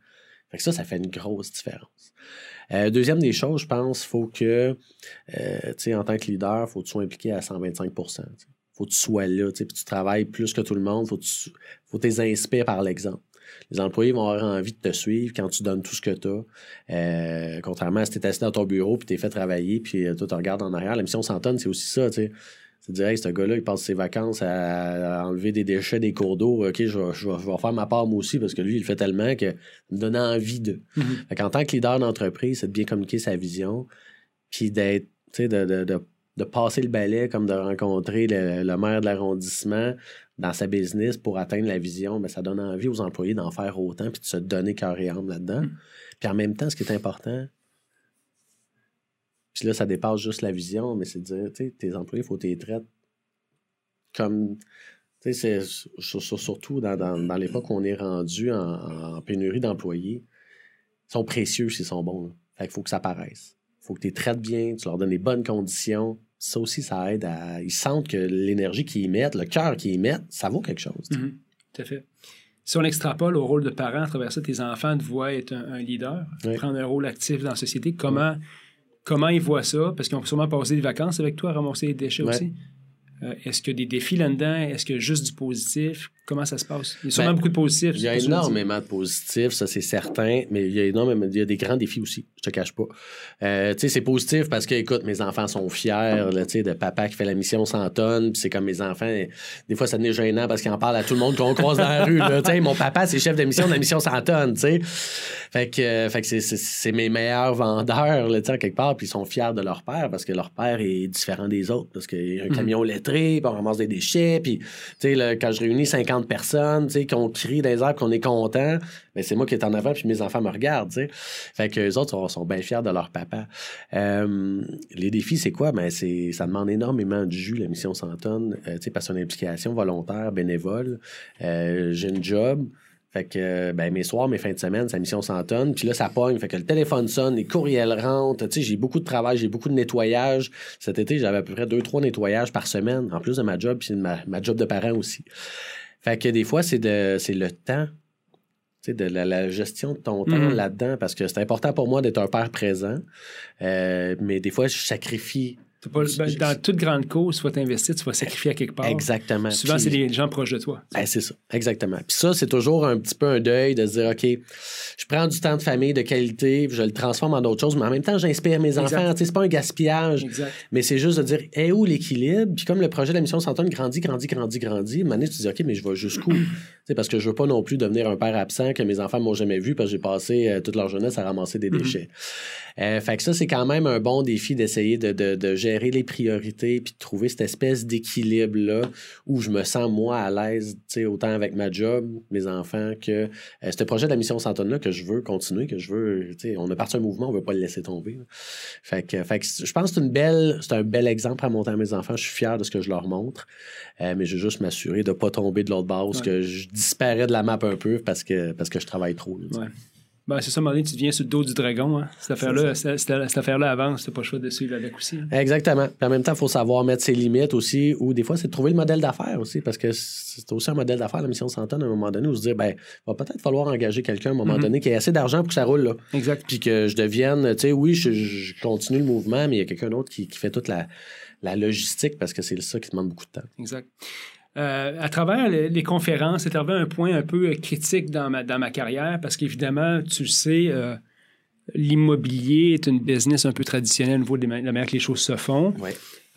Fait que ça, ça fait une grosse différence. Euh, deuxième des choses, je pense, faut que, euh, tu sais, en tant que leader, faut que tu sois impliqué à 125 tu sais. Faut que tu sois là, tu tu travailles plus que tout le monde, faut que tu faut que inspires par l'exemple. Les employés vont avoir envie de te suivre quand tu donnes tout ce que tu as. contrairement à si tu es assis dans ton bureau puis tu es fait travailler puis euh, toi, tu regardes en arrière. La mission s'entonne, c'est aussi ça, tu sais. C'est dire, hey, ce gars-là, il passe ses vacances à, à enlever des déchets des cours d'eau. OK, je vais, je, vais, je vais faire ma part moi aussi parce que lui, il le fait tellement que ça me donne envie de. Mhm. Fait qu'en tant que leader d'entreprise, c'est de bien communiquer sa vision puis d'être, tu sais, de, de, de, de passer le balai comme de rencontrer le, le maire de l'arrondissement dans sa business pour atteindre la vision, ben, ça donne envie aux employés d'en faire autant puis de se donner cœur et âme là-dedans. Mm. Puis en même temps, ce qui est important, puis là, ça dépasse juste la vision, mais c'est de dire, tu sais, tes employés, il faut que tu les traites comme. Tu sais, surtout dans, dans, dans l'époque où on est rendu en, en pénurie d'employés, ils sont précieux s'ils sont bons. là. Fait qu'il faut que ça paraisse. Il faut que tu les traites bien, tu leur donnes les bonnes conditions. Ça aussi, ça aide à. Ils sentent que l'énergie qu'ils mettent, le cœur qu'ils mettent, ça vaut quelque chose. Mhm. Tout à fait. Si on extrapole au rôle de parent à travers ça, tes enfants te voient être un, un leader, Oui. prendre un rôle actif dans la société. Comment, comment ils voient ça? Parce qu'ils ont sûrement passé des vacances avec toi à ramasser les déchets aussi. Euh, Est-ce qu'il y a des défis là-dedans? Est-ce qu'il y a juste du positif? Comment ça se passe? Il y a sûrement ben, beaucoup de positifs. Il y a énormément de positifs, ça c'est certain, mais il y a énormément, il y a des grands défis aussi, je te cache pas. Euh, tu sais, c'est positif parce que, écoute, mes enfants sont fiers, tu sais, de papa qui fait la mission 100 tonnes, puis c'est comme mes enfants, des fois ça devient gênant parce qu'ils en parlent à tout le monde qu'on croise dans la rue, Tu sais, mon papa, c'est chef de mission de la mission 100 tonnes, tu sais. Fait que, euh, fait que c'est mes meilleurs vendeurs, tu sais, quelque part, puis ils sont fiers de leur père parce que leur père est différent des autres, parce qu'il y a un mhm. camion lettré, puis on ramasse des déchets, puis, tu sais, quand je réunis 50 personnes, tu sais, qu'on crie des airs, qu'on est content, mais c'est moi qui est en avant, puis mes enfants me regardent, tu sais. Fait que les autres sont, bien fiers de leur papa. Euh, les défis, c'est quoi? Ben, c'est, ça demande énormément de jus, la mission 100 tonnes, euh, tu sais, parce son implication volontaire, bénévole. Euh, j'ai une job. Fait que ben, mes soirs, mes fins de semaine, sa mission 100 tonnes. Puis là, ça pogne. Fait que le téléphone sonne, les courriels rentrent. Tu sais, j'ai beaucoup de travail, j'ai beaucoup de nettoyage. Cet été, j'avais à peu près deux, trois nettoyages par semaine, en plus de ma job, puis ma, ma job de parent aussi. Fait que des fois, c'est de c'est le temps, de la, la, gestion de ton temps mm-hmm. là-dedans, parce que c'est important pour moi d'être un père présent. Euh, mais des fois, je sacrifie ben, dans toute grande cause, tu vas t'investir, tu vas sacrifier à quelque part. Exactement. Souvent, c'est des gens proches de toi. Ben, c'est ça, exactement. Puis ça, c'est toujours un petit peu un deuil de se dire, OK, je prends du temps de famille de qualité, je le transforme en d'autres choses, mais en même temps, j'inspire mes enfants. C'est pas un gaspillage, mais c'est juste de dire, est où l'équilibre? Puis comme le projet de la mission Santon grandit, grandit, grandit, grandit, à tu te dis, OK, mais je vais jusqu'où? Parce que je veux pas non plus devenir un père absent que mes enfants m'ont jamais vu parce que j'ai passé euh, toute leur jeunesse à ramasser des mm-hmm. déchets. Euh, fait que ça, c'est quand même un bon défi d'essayer de, de, de, gérer les priorités puis de trouver cette espèce d'équilibre-là où je me sens, moi, à l'aise, autant avec ma job, mes enfants, que euh, ce projet de la mission Santonne-là que je veux continuer, que je veux, on a parti un mouvement, on veut pas le laisser tomber. Fait que, fait que je pense que c'est une belle, c'est un bel exemple à monter à mes enfants. Je suis fier de ce que je leur montre, mais je veux juste m'assurer de pas tomber de l'autre base, que je disparais de la map un peu parce que, parce que je travaille trop. Ben, c'est ça, à tu viens sur le dos du dragon. Hein. Cette affaire-là, cette, affaire-là avance, t'as pas le choix de suivre avec aussi. Hein. Exactement. Puis en même temps, il faut savoir mettre ses limites aussi, ou des fois, c'est de trouver le modèle d'affaires aussi, parce que c'est aussi un modèle d'affaires, la mission Santon, à un moment donné, où se dire, ben, va peut-être falloir engager quelqu'un à un moment mm-hmm. donné qui ait assez d'argent pour que ça roule, là. Exact. Puis que je devienne, tu sais, oui, je, continue le mouvement, mais il y a quelqu'un d'autre qui, qui fait toute la, la logistique, parce que c'est ça qui demande beaucoup de temps. Exact. Euh, à travers les, conférences, c'est arrivé un point un peu critique dans ma, dans ma carrière parce qu'évidemment, tu sais, euh, l'immobilier est une business un peu traditionnelle au niveau de la manière que les choses se font.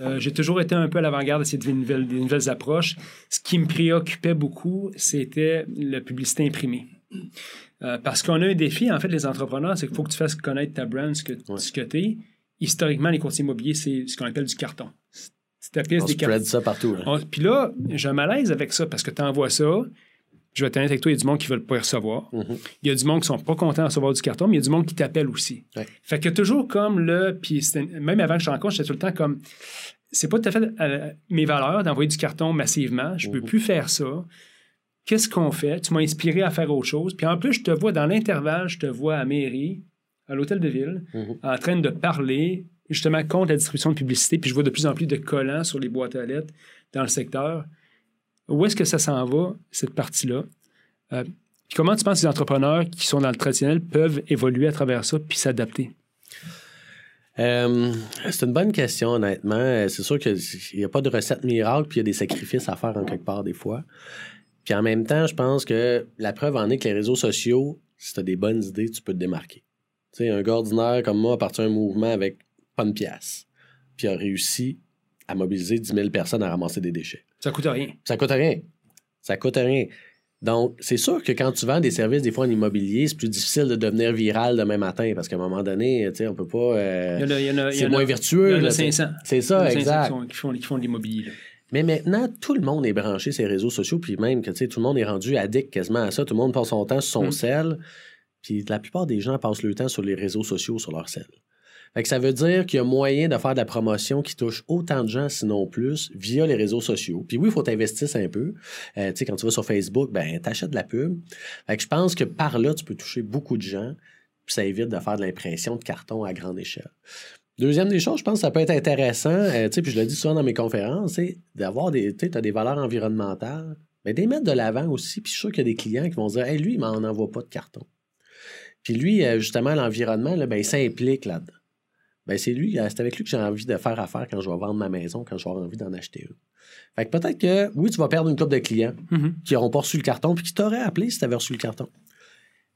Euh, j'ai toujours été un peu à l'avant-garde de ces nouvelles, des nouvelles approches. Ce qui me préoccupait beaucoup, c'était la publicité imprimée. parce qu'on a un défi, en fait, les entrepreneurs, c'est qu'il faut que tu fasses connaître ta brand, ce que, ce que tu es. Historiquement, les courtiers immobiliers, c'est ce qu'on appelle du carton on spread ça partout. Puis là, j'ai un malaise avec ça parce que tu envoies ça. Je vais t'inviter avec toi, il y a du monde qui ne veut pas recevoir. Mm-hmm. Il y a du monde qui ne sont pas contents de recevoir du carton, mais il y a du monde qui t'appelle aussi. Fait que toujours comme le. Puis même avant que je te rencontre, j'étais tout le temps comme. C'est pas tout à fait euh, mes valeurs d'envoyer du carton massivement. Je ne peux mm-hmm. plus faire ça. Qu'est-ce qu'on fait? Tu m'as inspiré à faire autre chose. Puis en plus, je te vois dans l'intervalle, je te vois à mairie, à l'hôtel de ville, mm-hmm. en train de parler justement contre la distribution de publicité, puis je vois de plus en plus de collants sur les boîtes à lettres dans le secteur. Où est-ce que ça s'en va, cette partie-là? Euh, comment tu penses que les entrepreneurs qui sont dans le traditionnel peuvent évoluer à travers ça puis s'adapter? Euh, c'est une bonne question, honnêtement. Euh, c'est sûr qu'il n'y a pas de recette miracle, puis il y a des sacrifices à faire en quelque part des fois. Puis en même temps, je pense que la preuve en est que les réseaux sociaux, si tu as des bonnes idées, tu peux te démarquer. Tu sais, un gars ordinaire comme moi a parti un mouvement avec pas une pièce. Puis a réussi à mobiliser 10 000 personnes à ramasser des déchets. Ça coûte rien. Ça coûte rien. Ça coûte rien. Donc, c'est sûr que quand tu vends des services, des fois en immobilier, c'est plus difficile de devenir viral demain matin parce qu'à un moment donné, tu sais, on peut pas. c'est moins vertueux. Il y 500. C'est ça, exact. Qui font, qui font de l'immobilier. Mais maintenant, tout le monde est branché sur les réseaux sociaux, puis même que tout le monde est rendu addict quasiment à ça. Tout le monde passe son temps sur son mm. sel. Puis la plupart des gens passent le temps sur les réseaux sociaux sur leur sel. Fait que ça veut dire qu'il y a moyen de faire de la promotion qui touche autant de gens, sinon plus, via les réseaux sociaux. Puis oui, il faut t'investir un peu. Euh, tu sais, quand tu vas sur Facebook, ben, t'achètes de la pub. Fait que je pense que par là, tu peux toucher beaucoup de gens, puis ça évite de faire de l'impression de carton à grande échelle. Deuxième des choses, je pense que ça peut être intéressant, euh, tu sais, puis je le dis souvent dans mes conférences, c'est d'avoir des, tu as des valeurs environnementales, mais des mettre de l'avant aussi. Puis je suis sûr qu'il y a des clients qui vont dire, hey, lui, il m'en envoie pas de carton. Puis lui, euh, justement, l'environnement, ben, il s'implique là-dedans. Ben c'est lui, c'est avec lui que j'ai envie de faire affaire quand je vais vendre ma maison, quand je vais avoir envie d'en acheter une. Fait que peut-être que, oui, tu vas perdre une couple de clients Mhm. qui n'auront pas reçu le carton puis qui t'auraient appelé si tu avais reçu le carton.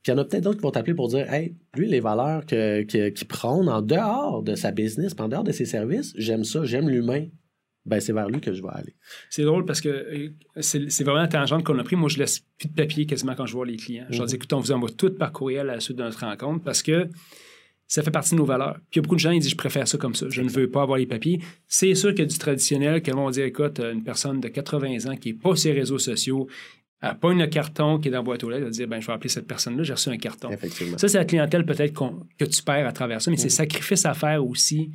Puis il y en a peut-être d'autres qui vont t'appeler pour dire Hey, lui, les valeurs que- que- qu'il prône en dehors de sa business, en dehors de ses services, j'aime ça, j'aime l'humain. Ben, c'est vers lui que je vais aller. C'est drôle parce que euh, c'est vraiment la tangente qu'on a pris. Moi, je laisse plus de papier quasiment quand je vois les clients. Je leur dis, Mhm. écoute, on vous envoie tout par courriel à la suite de notre rencontre parce que ça fait partie de nos valeurs. Puis il y a beaucoup de gens qui disent, je préfère ça comme ça. Je ne veux pas avoir les papiers. C'est sûr qu'il y a du traditionnel, qu'ils vont dire, écoute, une personne de 80 ans qui n'est pas sur les réseaux sociaux, elle n'a pas une carton qui est dans la boîte aux lettres, elle va dire, ben, je vais appeler cette personne-là, j'ai reçu un carton. Effectivement. Ça, c'est la clientèle peut-être que tu perds à travers ça, mais c'est sacrifice à faire aussi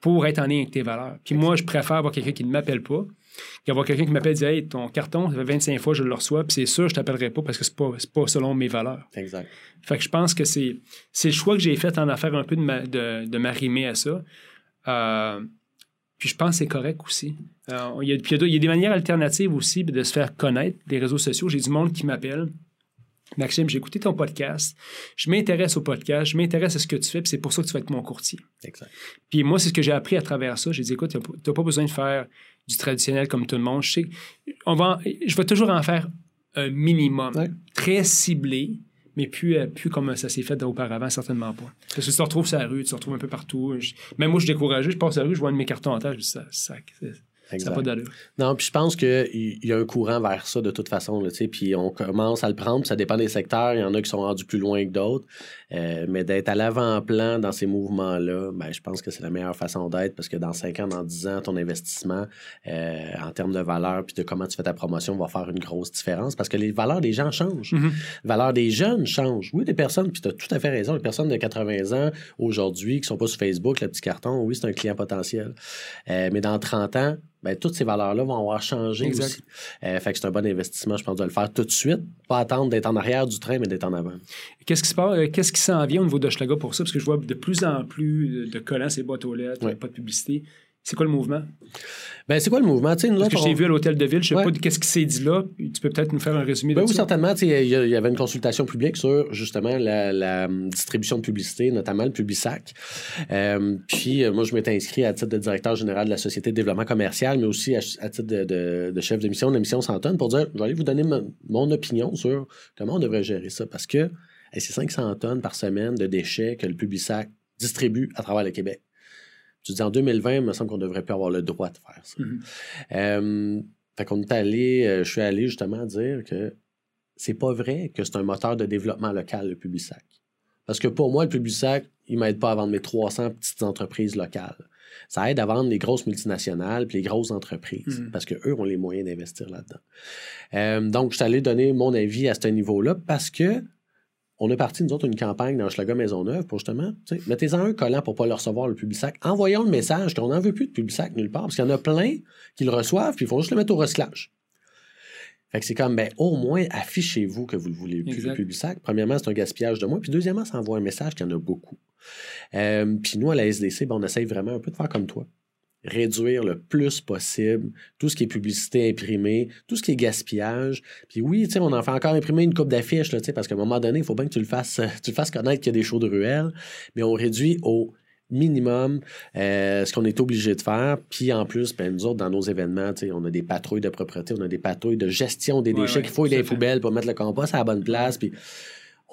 pour être en ligne avec tes valeurs. Puis moi, je préfère avoir quelqu'un qui ne m'appelle pas qu'avoir quelqu'un qui m'appelle et dit Hey, ton carton, ça fait 25 fois que je le reçois, puis c'est sûr, je ne t'appellerai pas parce que ce n'est pas, pas selon mes valeurs. Exact. Fait que je pense que c'est, c'est le choix que j'ai fait en affaire un peu de, ma- de, de m'arrimer à ça. Euh, puis je pense que c'est correct aussi. Euh, il, y a, puis il y a- il y a des manières alternatives aussi de se faire connaître, des réseaux sociaux. J'ai du monde qui m'appelle. Maxime, j'ai écouté ton podcast. Je m'intéresse au podcast, je m'intéresse à ce que tu fais, puis c'est pour ça que tu vas être mon courtier. Exact. Puis moi, c'est ce que j'ai appris à travers ça. J'ai dit, écoute, tu n'as pas besoin de faire du traditionnel comme tout le monde. Je sais, on va, en- je vais toujours en faire un minimum, Ouais. très ciblé, mais plus, euh, plus comme ça s'est fait auparavant, certainement pas. Parce que tu te retrouves sur la rue, tu te retrouves un peu partout. Je- même moi, je suis découragé, je passe sur la rue, je vois un de mes cartons en tâche, je dis, ça, ça, ça n'a pas d'allure. Non, puis je pense qu'il y a un courant vers ça de toute façon, là, puis on commence à le prendre, ça dépend des secteurs, il y en a qui sont rendus plus loin que d'autres, Euh, mais d'être à l'avant-plan dans ces mouvements-là, ben, je pense que c'est la meilleure façon d'être, parce que dans 5 ans, dans 10 ans, ton investissement euh, en termes de valeur, puis de comment tu fais ta promotion va faire une grosse différence, parce que les valeurs des gens changent. Les valeurs des jeunes changent. Oui, des personnes, puis tu as tout à fait raison, les personnes de 80 ans aujourd'hui qui sont pas sur Facebook, le petit carton, oui, c'est un client potentiel. Euh, mais dans 30 ans, ben, toutes ces valeurs-là vont avoir changé Exact. aussi. Euh, fait que c'est un bon investissement, je pense, de le faire tout de suite. Pas attendre d'être en arrière du train, mais d'être en avant. Qu'est-ce qui se passe, euh, qu'est-ce qui s'en vient au niveau d'Hochelaga pour ça? Parce que je vois de plus en plus de collants, ces boîtes aux lettres, pas de publicité. C'est quoi le mouvement? Ben, c'est quoi le mouvement? Tu sais, nous Parce que je t'ai on- vu à l'hôtel de ville, je sais Ouais. pas qu'est-ce qui s'est dit là. Tu peux peut-être nous faire un résumé Ben de oui, ça? certainement. Il y, avait une consultation publique sur justement la, la, hum, distribution de publicité, notamment le Publisac. Euh, puis euh, moi, je m'étais inscrit à titre de directeur général de la Société de développement commercial, mais aussi à, à titre de, de- de chef de mission de la mission Santonne pour dire je vais aller vous donner mon, mon opinion sur comment on devrait gérer ça. Parce que hey, c'est 500 tonnes par semaine de déchets que le Publisac distribue à travers le Québec. Tu dis en 2020, il me semble qu'on devrait plus avoir le droit de faire ça. Mhm. Euh, fait qu'on est allé, euh, je suis allé justement dire que c'est pas vrai que c'est un moteur de développement local, le Publisac. Parce que pour moi, le Publisac, il m'aide pas à vendre mes 300 petites entreprises locales. Ça aide à vendre les grosses multinationales puis les grosses entreprises Mhm. parce qu'eux ont les moyens d'investir là-dedans. Euh, donc, je suis allé donner mon avis à ce niveau-là parce que on a parti, nous autres, une campagne dans Schlager Maisonneuve pour justement, mettez-en un collant pour pas le recevoir, le Publisac. Envoyons le message qu'on n'en veut plus de Publisac nulle part parce qu'il y en a plein qui le reçoivent puis ils font juste le mettre au recyclage. Fait que c'est comme, ben, au moins, affichez-vous que vous le voulez plus, le Exact. Publisac. Premièrement, c'est un gaspillage de moins. Puis deuxièmement, ça envoie un message qu'il y en a beaucoup. Euh, puis nous, à la SDC, ben, on essaye vraiment un peu de faire comme toi. Réduire le plus possible tout ce qui est publicité imprimée, tout ce qui est gaspillage. Puis oui, tu sais, on en fait encore imprimer une coupe d'affiches, là, tu sais, parce qu'à un moment donné, il faut bien que tu le fasses, euh, tu le fasses connaître qu'il y a des shows de ruelles, mais on réduit au minimum euh, ce qu'on est obligé de faire. Puis en plus, ben, nous autres, dans nos événements, on a des patrouilles de propreté, on a des patrouilles de gestion des déchets ouais, qu'il faut à des poubelles pour mettre le compost à la bonne place. Puis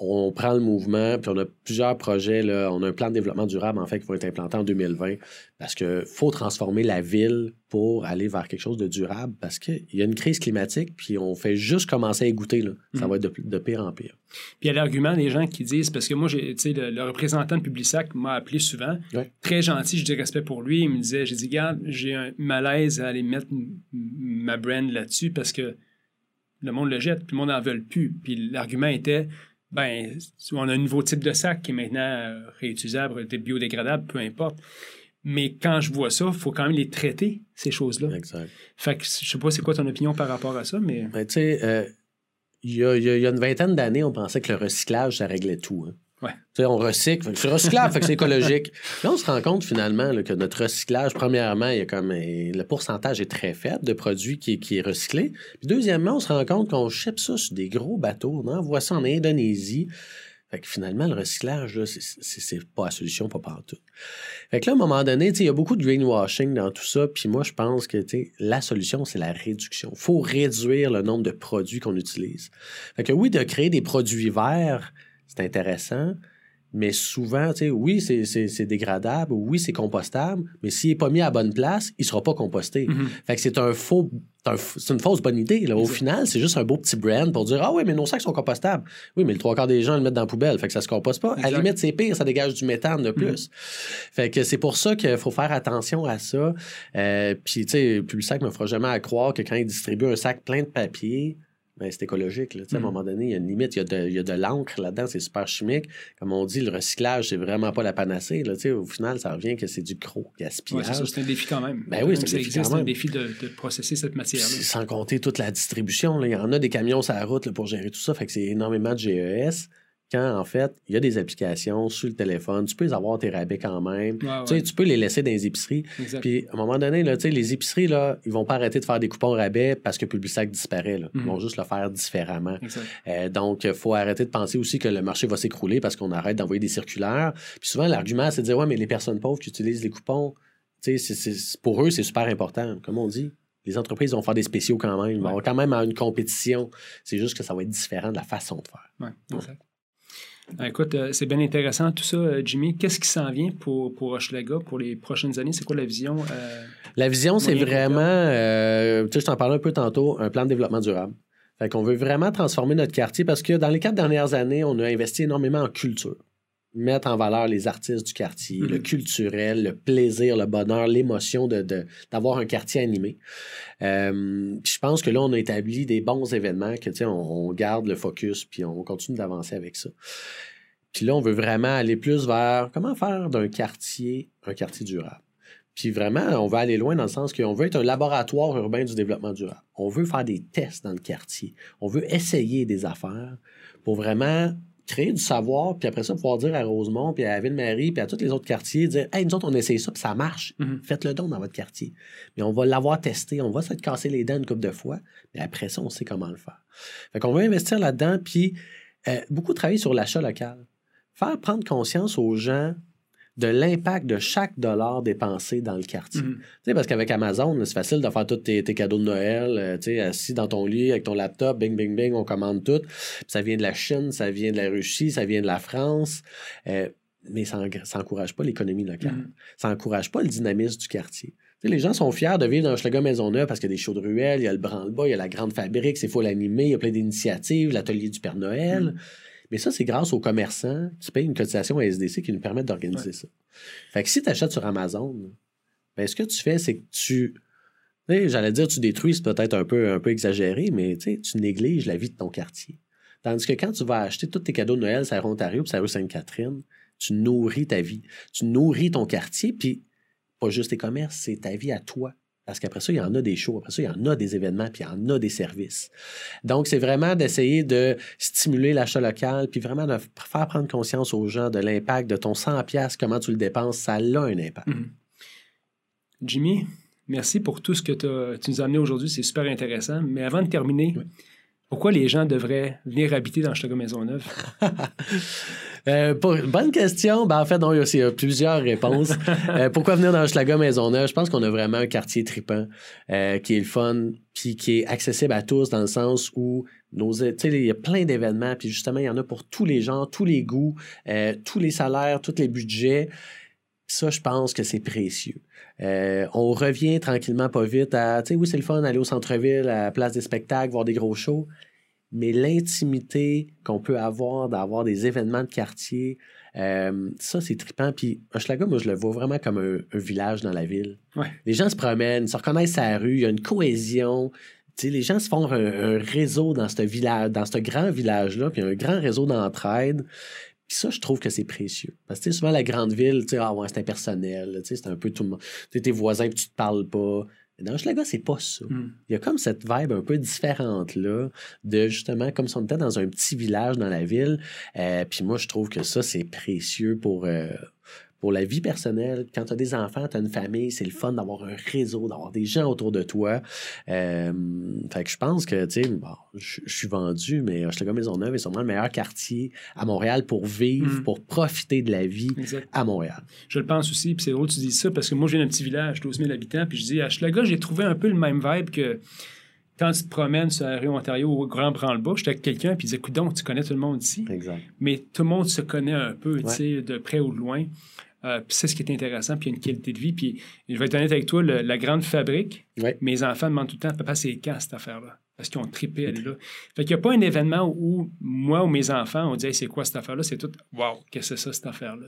on prend le mouvement, puis on a plusieurs projets. Là, on a un plan de développement durable, en fait, qui va être implanté en 2020 parce qu'il faut transformer la ville pour aller vers quelque chose de durable parce qu'il y a une crise climatique, puis on fait juste commencer à goûter. Là. Ça Mhm. va être de, de pire en pire. Puis il y a l'argument des gens qui disent, parce que moi, j'ai, tu sais, le, le représentant de Publisac m'a appelé souvent, Ouais. très gentil, je dis respect pour lui, il me disait, j'ai dit, regarde, j'ai un malaise à aller mettre ma brand là-dessus parce que le monde le jette, puis le monde n'en veut plus. Puis l'argument était, ben, on a un nouveau type de sac qui est maintenant euh, réutilisable, biodégradable, peu importe. Mais quand je vois ça, il faut quand même les traiter, ces choses-là. Exact. Fait que je sais pas c'est quoi ton opinion par rapport à ça, mais... Ben, tu sais, euh, il y, a, y y une vingtaine d'années, on pensait que le recyclage, ça réglait tout. hein. Ouais. On recycle, c'est recyclable, fait que c'est écologique. <laughs> Là, on se rend compte finalement là, que notre recyclage, premièrement, il y a comme le pourcentage est très faible de produits qui, qui est recyclé. Puis deuxièmement, on se rend compte qu'on ship ça sur des gros bateaux, on envoie ça en Indonésie. Fait que finalement, le recyclage, c'est pas la solution, pas partout. Fait que là, à un moment donné, il y a beaucoup de greenwashing dans tout ça. Puis moi, je pense que la solution, c'est la réduction. Il faut réduire le nombre de produits qu'on utilise. Fait que oui, de créer des produits verts, c'est intéressant. Mais souvent, tu sais, oui, c'est dégradable, oui, c'est compostable, mais s'il n'est pas mis à la bonne place, il ne sera pas composté. Mm-hmm. Fait que c'est un faux, c'est une fausse bonne idée. Là. Au final, c'est juste un beau petit brand pour dire Ah oui, mais nos sacs sont compostables. Oui, mais le trois quarts des gens le mettent dans la poubelle, fait que ça se composte pas. À la limite, c'est pire, ça dégage du méthane de plus. Mm-hmm. Fait que c'est pour ça qu'il faut faire attention à ça. Euh, puis, tu sais, Publisac me fera jamais à croire que quand il distribue un sac plein de papier, ben, c'est écologique. Là. À un mm. moment donné, il y a une limite. Il y a de, de l'encre là-dedans, c'est super chimique. Comme on dit, le recyclage, c'est vraiment pas la panacée. Là. Au final, ça revient que c'est du gros gaspillage. Ouais, c'est un défi quand même. Ben oui, c'est un, défi de, de, processer cette matière-là. Sans compter toute la distribution. Là. Il y en a des camions sur la route pour gérer tout ça. Fait que c'est énormément de GES quand en fait, il y a des applications sur le téléphone, tu peux avoir tes rabais quand même. Tu peux les laisser dans les épiceries. Puis à un moment donné, là, les épiceries, là, ils vont pas arrêter de faire des coupons rabais parce que Publisac disparaît. Là. Ils vont mhm. juste le faire différemment. Euh, donc, il faut arrêter de penser aussi que le marché va s'écrouler parce qu'on arrête d'envoyer des circulaires. Puis souvent, l'argument, c'est de dire Ouais, mais les personnes pauvres qui utilisent les coupons, pour eux, c'est super important. Comme on dit, les entreprises vont faire des spéciaux quand même. Ils vont quand même avoir une compétition. C'est juste que ça va être différent de la façon de faire. Écoute, euh, c'est bien intéressant tout ça, euh, Jimmy. Qu'est-ce qui s'en vient pour, pour Hochelaga pour les prochaines années? C'est quoi la vision? Euh, la vision, c'est vraiment, tu sais, je t'en parlais un peu tantôt, un plan de développement durable. Fait qu'on veut vraiment transformer notre quartier parce que dans les quatre dernières années, on a investi énormément en culture. Mettre en valeur les artistes du quartier, le mm-hmm. culturel, le plaisir, le bonheur, l'émotion de, d'avoir un quartier animé. je pense que là, on a établi des bons événements que, on, on, garde le focus puis on continue d'avancer avec ça. Puis là, on veut vraiment aller plus vers comment faire d'un quartier un quartier durable. Puis vraiment, on veut aller loin dans le sens qu'on veut être un laboratoire urbain du développement durable. On veut faire des tests dans le quartier. On veut essayer des affaires pour vraiment créer du savoir, puis après ça, pouvoir dire à Rosemont, puis à Ville-Marie, puis à tous les autres quartiers, dire Hey, nous autres, on essaye ça, puis ça marche. Mm-hmm. Faites-le don dans votre quartier. Mais on va l'avoir testé, on va se casser les dents une couple de fois, mais après ça, on sait comment le faire. Fait qu'on veut investir là-dedans, puis euh, beaucoup travailler sur l'achat local faire prendre conscience aux gens de l'impact de chaque dollar dépensé dans le quartier. Mm-hmm. Parce qu'avec Amazon, c'est facile de faire tous tes, cadeaux de Noël, euh, assis dans ton lit avec ton laptop, bing, bing, bing, on commande tout. ça vient de la Chine, ça vient de la Russie, ça vient de la France. Euh, mais ça n'encourage pas l'économie locale. Mm-hmm. Ça n'encourage pas le dynamisme du quartier. les gens sont fiers de vivre dans Maison Maisonneuve parce qu'il y a des shows de ruelles, il y a le branle-bas, il y a la grande fabrique, c'est full animé, il y a plein d'initiatives, l'atelier du Père Noël. Mm. Mais ça, c'est grâce aux commerçants qui payent une cotisation à SDC qui nous permettent d'organiser ça. Fait que si tu achètes sur Amazon, ben, ce que tu fais, c'est que tu. J'allais dire tu détruis, c'est peut-être un peu, un peu exagéré, mais tu négliges la vie de ton quartier. Tandis que quand tu vas acheter tous tes cadeaux de Noël à Ontario puis à rue Sainte-Catherine, tu nourris ta vie. Tu nourris ton quartier, puis pas juste tes commerces, c'est ta vie à toi. Parce qu'après ça, il y en a des shows, après ça, il y en a des événements, puis il y en a des services. Donc, c'est vraiment d'essayer de stimuler l'achat local, puis vraiment de faire prendre conscience aux gens de l'impact de ton 100$, comment tu le dépenses, ça a un impact. Mm-hmm. Jimmy, merci pour tout ce que tu nous as amené aujourd'hui, c'est super intéressant. Mais avant de terminer, pourquoi les gens devraient venir habiter dans Maison Maisonneuve? <laughs> euh, bonne question. Ben, en fait, non, il y a plusieurs réponses. <laughs> Euh, pourquoi venir dans Maison Maisonneuve? Je pense qu'on a vraiment un quartier tripant euh, qui est le fun, puis qui est accessible à tous dans le sens où il y a plein d'événements, puis justement, il y en a pour tous les gens, tous les goûts, tous les salaires, tous les budgets. Ça, je pense que c'est précieux. Euh, on revient tranquillement, pas vite à, tu sais, oui, c'est le fun d'aller au centre-ville, à la place des spectacles, voir des gros shows, mais l'intimité qu'on peut avoir d'avoir des événements de quartier, euh, ça, c'est trippant. Puis Hochelaga, moi, je le vois vraiment comme un, village dans la ville. Les gens se promènent, se reconnaissent à la rue, il y a une cohésion. les gens se font un, réseau dans ce village, dans ce grand village-là, puis un grand réseau d'entraide. Puis ça, je trouve que c'est précieux. Parce que souvent, la grande ville, tu sais, ah ouais, c'est impersonnel, c'est un peu tout le monde. Tu tes voisins, puis tu te parles pas. Dans Hochelaga, c'est pas ça. Hmm. Il y a comme cette vibe un peu différente-là, de justement, comme si on était dans un petit village dans la ville. Euh, puis moi, je trouve que ça, c'est précieux pour, euh, pour la vie personnelle, quand tu as des enfants, tu as une famille, c'est le fun d'avoir un réseau, d'avoir des gens autour de toi. Euh, fait que je pense que, tu sais, bon, je suis vendu, mais Hochelaga Maisonneuve est sûrement le meilleur quartier à Montréal pour vivre, Mm. pour profiter de la vie Exact. à Montréal. Je le pense aussi, puis c'est drôle que tu dis ça, parce que moi, je viens d'un petit village, 12 000 habitants, puis je dis, à Hochelaga, j'ai trouvé un peu le même vibe que quand tu te promènes sur la rue Ontario au Grand Branle-Bas, j'étais avec quelqu'un, puis il disait, écoute donc, tu connais tout le monde ici, Exact. mais tout le monde se connaît un peu, tu sais, de près ou de loin. Euh, puis c'est ce qui est intéressant, puis il y a une qualité de vie. Puis je vais être honnête avec toi, le- la grande fabrique, Ouais. mes enfants demandent tout le temps, papa, c'est quand cette affaire-là? Parce qu'ils ont trippé à aller là. <laughs> Fait qu'il n'y a pas un événement où moi ou mes enfants, on dit, Hey, c'est quoi cette affaire-là? C'est tout, wow, qu'est-ce que c'est ça, cette affaire-là?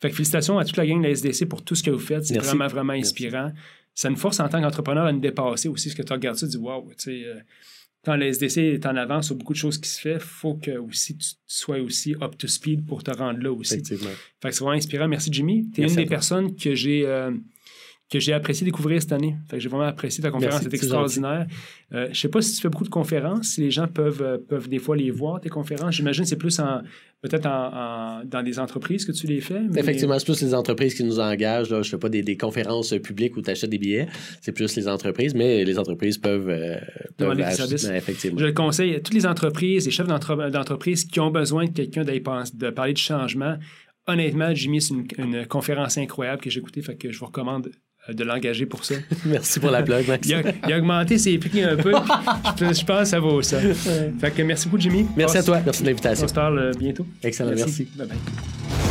Fait que félicitations à toute la gang de la SDC pour tout ce que vous faites. C'est vraiment, vraiment Merci. inspirant. Ça nous force en tant qu'entrepreneur à nous dépasser aussi. Ce que tu regardes ça, tu dis, wow, tu sais, euh, quand la SDC est en avance sur beaucoup de choses qui se font, il faut que aussi tu sois aussi up to speed pour te rendre là aussi. Effectivement. Fait que c'est vraiment inspirant. Merci, Jimmy. Tu es Merci une des toi. personnes que j'ai euh, que j'ai apprécié découvrir cette année. Fait que j'ai vraiment apprécié ta conférence, c'est extraordinaire. Euh, je sais pas si tu fais beaucoup de conférences, si les gens peuvent, euh, peuvent des fois les voir, tes conférences. J'imagine que c'est plus en peut-être en, en- dans des entreprises que tu les fais. mais- Effectivement, c'est plus les entreprises qui nous engagent. Là. Je ne fais pas des, des conférences publiques où tu achètes des billets. C'est plus les entreprises, mais les entreprises peuvent, euh, peuvent des services. Effectivement. Je le conseille à toutes les entreprises, les chefs d'entre- d'entreprise qui ont besoin de quelqu'un de parler de changement. Honnêtement, Jimmy, c'est une, une conférence incroyable que j'ai écoutée, fait que je vous recommande de l'engager pour ça. <laughs> Merci pour la plug, Max. Il a, il a augmenté ses prix un peu, <laughs> je, je pense que ça vaut ça. Fait que merci beaucoup, Jimmy. Merci On à toi. Merci de On l'invitation. se parle euh, bientôt. Excellent, merci. Bye bye.